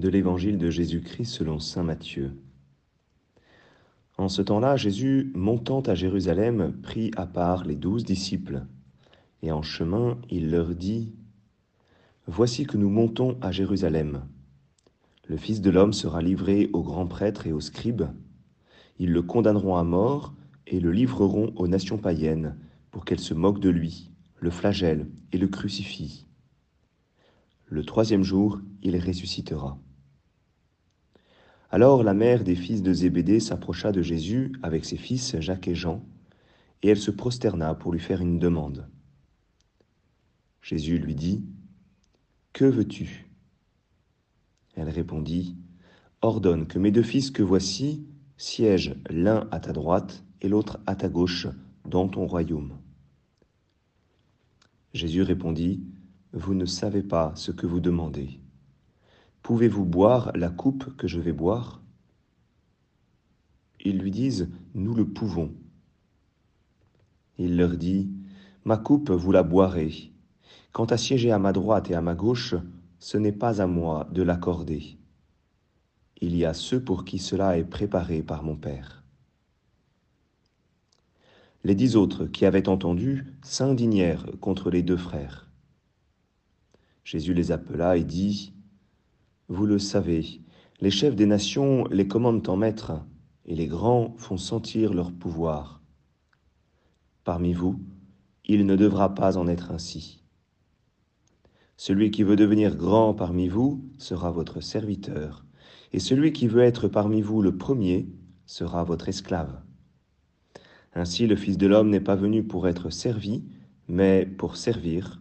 de l'évangile de Jésus-Christ selon Saint Matthieu. En ce temps-là, Jésus, montant à Jérusalem, prit à part les douze disciples, et en chemin, il leur dit, Voici que nous montons à Jérusalem. Le Fils de l'homme sera livré aux grands prêtres et aux scribes. Ils le condamneront à mort et le livreront aux nations païennes pour qu'elles se moquent de lui, le flagellent et le crucifient. Le troisième jour, il ressuscitera. Alors la mère des fils de Zébédée s'approcha de Jésus avec ses fils Jacques et Jean, et elle se prosterna pour lui faire une demande. Jésus lui dit, Que veux-tu? Elle répondit, Ordonne que mes deux fils que voici siègent l'un à ta droite et l'autre à ta gauche dans ton royaume. Jésus répondit, Vous ne savez pas ce que vous demandez. Pouvez-vous boire la coupe que je vais boire? Ils lui disent, Nous le pouvons. Il leur dit, Ma coupe, vous la boirez. Quant à siéger à ma droite et à ma gauche, ce n'est pas à moi de l'accorder. Il y a ceux pour qui cela est préparé par mon Père. Les dix autres qui avaient entendu s'indignèrent contre les deux frères. Jésus les appela et dit, vous le savez, les chefs des nations les commandent en maître, et les grands font sentir leur pouvoir. Parmi vous, il ne devra pas en être ainsi. Celui qui veut devenir grand parmi vous sera votre serviteur, et celui qui veut être parmi vous le premier sera votre esclave. Ainsi le Fils de l'homme n'est pas venu pour être servi, mais pour servir,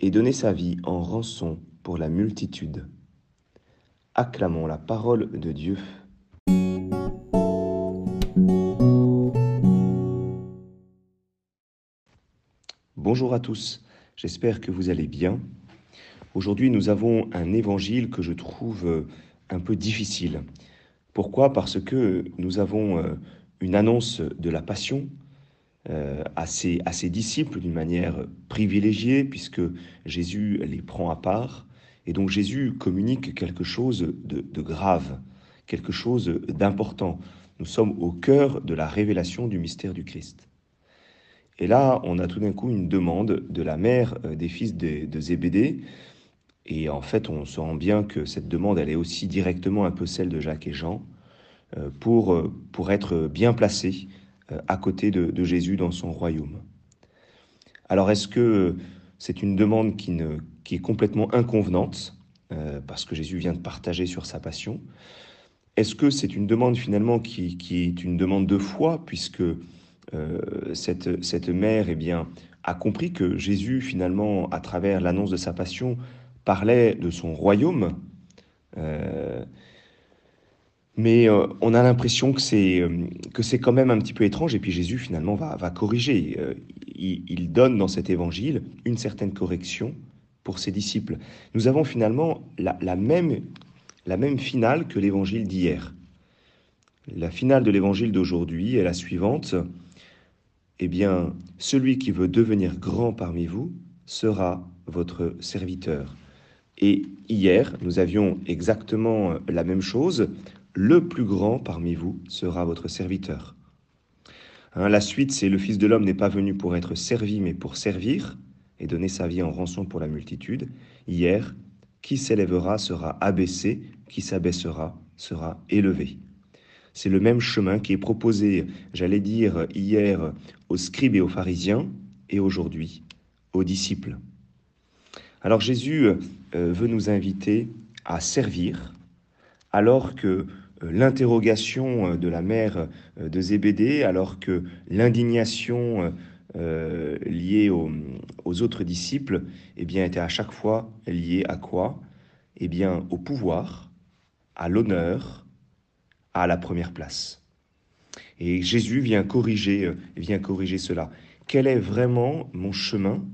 et donner sa vie en rançon pour la multitude. Acclamons la parole de Dieu. Bonjour à tous, j'espère que vous allez bien. Aujourd'hui nous avons un évangile que je trouve euh, un peu difficile. Pourquoi? Parce que nous avons euh, une annonce de la passion euh, à ses, à ses disciples d'une manière privilégiée, puisque Jésus les prend à part. Et donc Jésus communique quelque chose de, grave, quelque chose d'important. Nous sommes au cœur de la révélation du mystère du Christ. Et là, on a tout d'un coup une demande de la mère euh, des fils de, Zébédée. Et en fait, on se rend bien que cette demande, elle est aussi directement un peu celle de Jacques et Jean, euh, pour, euh, pour être bien placés à côté de Jésus dans son royaume. Alors, est-ce que c'est une demande qui, ne, qui est complètement inconvenante, euh, parce que Jésus vient de partager sur sa passion. Est-ce que c'est une demande finalement qui, est une demande de foi, puisque euh, cette, cette mère eh bien, a compris que Jésus, finalement, à travers l'annonce de sa passion, parlait de son royaume euh, mais on a l'impression que c'est que c'est quand même un petit peu étrange. Et puis Jésus finalement va, va corriger. Il, donne dans cet évangile une certaine correction pour ses disciples. Nous avons finalement la, même finale que l'évangile d'hier. La finale de l'évangile d'aujourd'hui est la suivante. Eh bien, celui qui veut devenir grand parmi vous sera votre serviteur. Et hier, nous avions exactement la même chose le plus grand parmi vous sera votre serviteur. Hein, la suite, c'est le Fils de l'homme n'est pas venu pour être servi, mais pour servir et donner sa vie en rançon pour la multitude. Hier, qui s'élèvera sera abaissé, qui s'abaissera sera élevé. C'est le même chemin qui est proposé, j'allais dire, hier aux scribes et aux pharisiens, et aujourd'hui aux disciples. Alors Jésus euh, veut nous inviter à servir, alors que euh, l'interrogation de la mère euh, de Zébédée, alors que l'indignation liée aux, autres disciples eh bien, était à chaque fois liée à quoi? Eh bien, au pouvoir, à l'honneur, à la première place. Et Jésus vient corriger, vient corriger cela. Quel est vraiment mon chemin?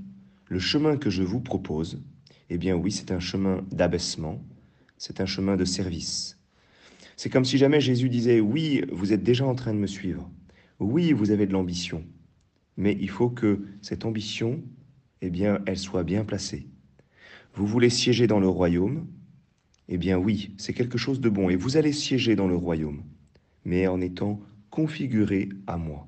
Le chemin que je vous propose? Eh bien oui, c'est un chemin d'abaissement, c'est un chemin de service. C'est comme si jamais Jésus disait, oui, vous êtes déjà en train de me suivre. Oui, vous avez de l'ambition. Mais il faut que cette ambition, eh bien, elle soit bien placée. Vous voulez siéger dans le royaume, Eh bien oui, c'est quelque chose de bon, et vous allez siéger dans le royaume, mais en étant configuré à moi.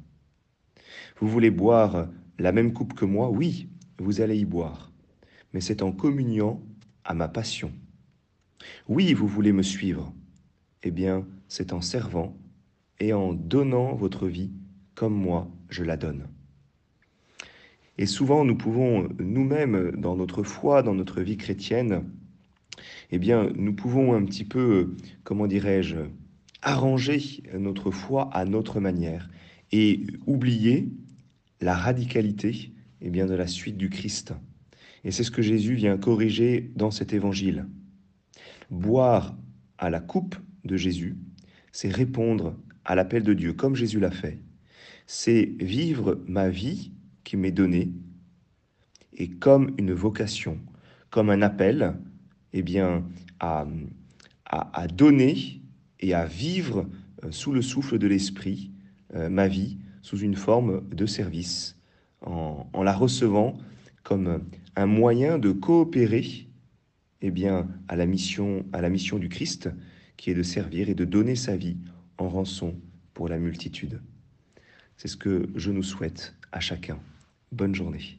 Vous voulez boire la même coupe que moi? Oui, vous allez y boire, mais c'est en communiant à ma passion. Oui, vous voulez me suivre Eh bien, c'est en servant et en donnant votre vie comme moi je la donne. Et souvent, nous pouvons nous-mêmes, dans notre foi, dans notre vie chrétienne, eh bien, nous pouvons un petit peu, comment dirais-je, arranger notre foi à notre manière et oublier la radicalité eh bien, de la suite du Christ. Et c'est ce que Jésus vient corriger dans cet évangile. Boire à la coupe de Jésus, c'est répondre à l'appel de Dieu, comme Jésus l'a fait. C'est vivre ma vie qui m'est donnée, et comme une vocation, comme un appel, eh bien, à, à, donner et à vivre euh, sous le souffle de l'Esprit euh, ma vie sous une forme de service, en, en, la recevant comme un moyen de coopérer eh bien, à, la mission, à la mission du Christ, qui est de servir et de donner sa vie en rançon pour la multitude. C'est ce que je nous souhaite à chacun. Bonne journée.